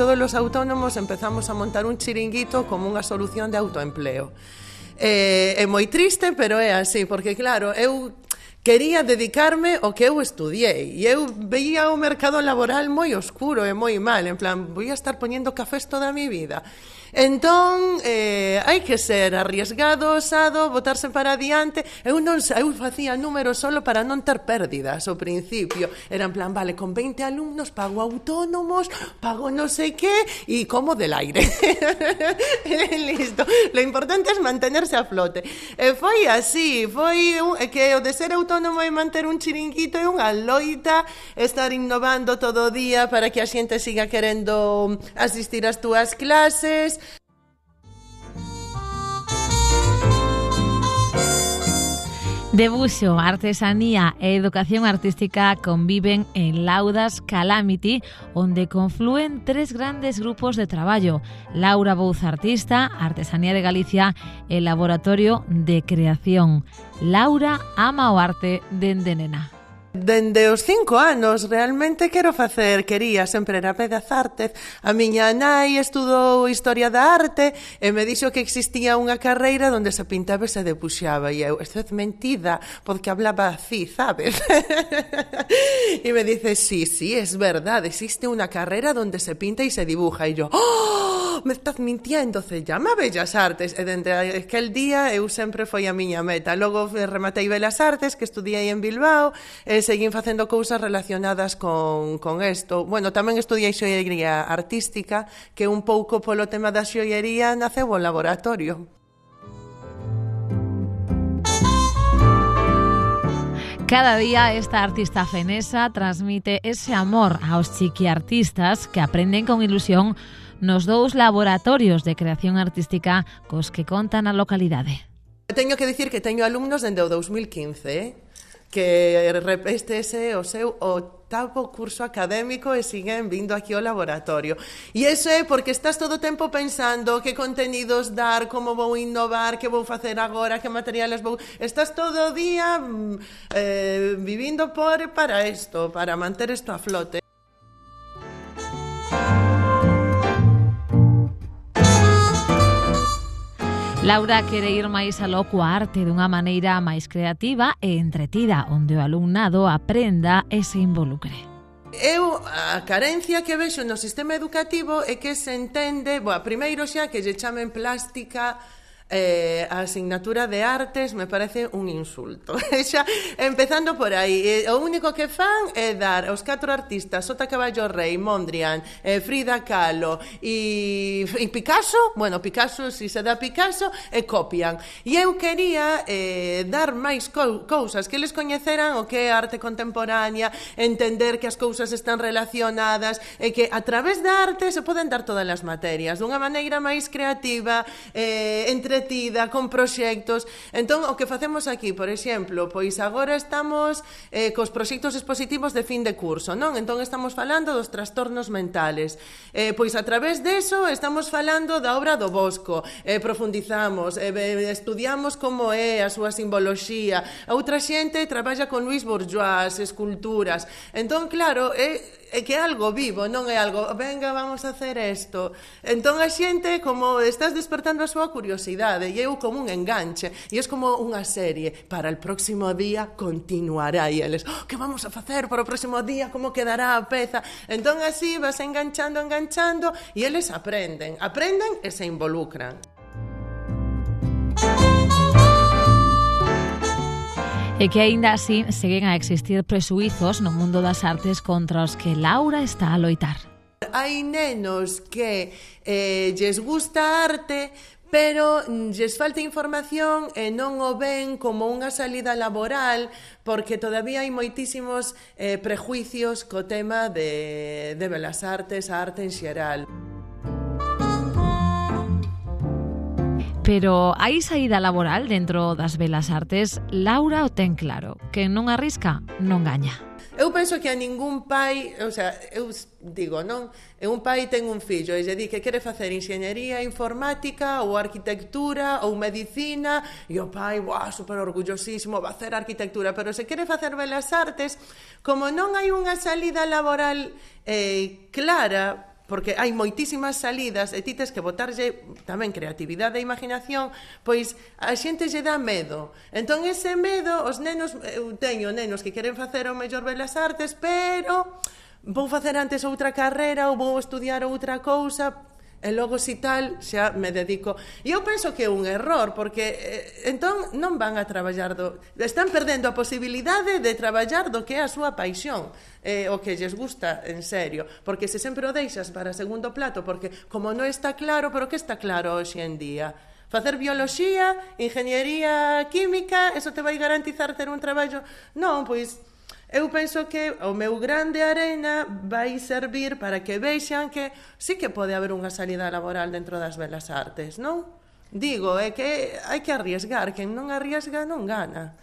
todos los autónomos empezamos a montar un chiringuito como unha solución de autoempleo. Eh, é moi triste, pero é así, porque claro, eu quería dedicarme ao que eu estudiei e eu veía o mercado laboral moi oscuro e moi mal, en plan, vou a estar poñendo cafés toda a mi vida Entón, eh, hai que ser arriesgado, osado, botarse para adiante. Eu non eu facía números solo para non ter pérdidas ao principio. Era en plan, vale, con 20 alumnos pago autónomos, pago non sei que e como del aire. Listo. Lo importante é mantenerse a flote. E foi así, foi un, eh, que o de ser autónomo e manter un chiringuito é unha loita, estar innovando todo o día para que a xente siga querendo mm, asistir ás túas clases, Debuxo, artesanía e educación artística conviven en Laudas Calamity, onde conflúen tres grandes grupos de traballo. Laura Bouz Artista, Artesanía de Galicia e Laboratorio de Creación. Laura ama o arte dende nena. Dende os cinco anos realmente quero facer, quería sempre era pedazartes. A miña nai estudou Historia da Arte e me dixo que existía unha carreira onde se pintaba e se depuxaba. E eu, isto é mentida, porque hablaba así, sabes? e me dice, sí, sí, es verdad, existe unha carreira onde se pinta e se dibuja. E yo, ¡oh! Oh, me estás mintiendo, se llama Bellas Artes. E dende aquel día eu sempre foi a miña meta. Logo eh, rematei Belas Artes, que estudiei en Bilbao, e seguín facendo cousas relacionadas con, con esto. Bueno, tamén estudiei xoiería artística, que un pouco polo tema da xoiería naceu o laboratorio. Cada día esta artista fenesa transmite ese amor aos chiquiartistas que aprenden con ilusión nos dous laboratorios de creación artística cos que contan a localidade. Teño que dicir que teño alumnos dende o 2015, eh? que este ese o seu octavo curso académico e siguen vindo aquí ao laboratorio. E eso é porque estás todo o tempo pensando que contenidos dar, como vou innovar, que vou facer agora, que materiales vou... Estás todo o día mm, eh, vivindo por para isto, para manter isto a flote. Laura quere ir máis aló coa arte dunha maneira máis creativa e entretida, onde o alumnado aprenda e se involucre. Eu a carencia que vexo no sistema educativo é que se entende, boa, primeiro xa que lle chamen plástica eh, a asignatura de artes me parece un insulto. xa, empezando por aí, eh, o único que fan é dar aos catro artistas, Sota Caballo Rey, Mondrian, eh, Frida Kahlo e, e Picasso, bueno, Picasso, si se dá Picasso, e copian. E eu quería eh, dar máis co cousas, que les coñeceran o que é arte contemporánea, entender que as cousas están relacionadas, e que a través da arte se poden dar todas as materias, dunha maneira máis creativa, eh, entre entretida, con proxectos. Entón, o que facemos aquí, por exemplo, pois agora estamos eh, cos proxectos expositivos de fin de curso, non? Entón, estamos falando dos trastornos mentales. Eh, pois a través deso estamos falando da obra do Bosco, eh, profundizamos, eh, estudiamos como é a súa simboloxía. Outra xente traballa con Luis Bourgeois, esculturas. Entón, claro, é, eh, é que é algo vivo, non é algo, venga, vamos a hacer isto. Entón a xente como estás despertando a súa curiosidade e eu como un enganche, e é como unha serie, para el próximo día continuará e eles, oh, que vamos a facer para o próximo día, como quedará a peza? Entón así vas enganchando, enganchando e eles aprenden, aprenden e se involucran. E que aínda así seguen a existir presuizos no mundo das artes contra os que Laura está a loitar. Hai nenos que eh, lles gusta arte, pero lles falta información e non o ven como unha salida laboral porque todavía hai moitísimos eh, prejuicios co tema de, de belas artes, a arte en xeral. Pero hai saída laboral dentro das belas artes, Laura o ten claro, que non arrisca, non gaña. Eu penso que a ningún pai, o sea, eu digo, non, e un pai ten un fillo e lle di que quere facer enxeñería informática ou arquitectura ou medicina, e o pai, buah, super orgullosísimo, va hacer arquitectura, pero se quere facer belas artes, como non hai unha salida laboral eh, clara porque hai moitísimas salidas e ti tes que botarlle tamén creatividade e imaginación, pois a xente lle dá medo. Entón ese medo, os nenos, eu teño nenos que queren facer o mellor belas artes, pero vou facer antes outra carreira ou vou estudiar outra cousa e logo si tal xa me dedico. E eu penso que é un error porque eh, entón non van a traballar do... están perdendo a posibilidade de traballar do que é a súa paixón eh, o que lles gusta en serio. Porque se sempre o deixas para segundo plato porque como non está claro pero que está claro hoxe en día? Facer bioloxía, ingeniería química, eso te vai garantizar ter un traballo? Non, pois eu penso que o meu grande arena vai servir para que vexan que sí que pode haber unha salida laboral dentro das belas artes, non? Digo, é que hai que arriesgar, quen non arriesga non gana.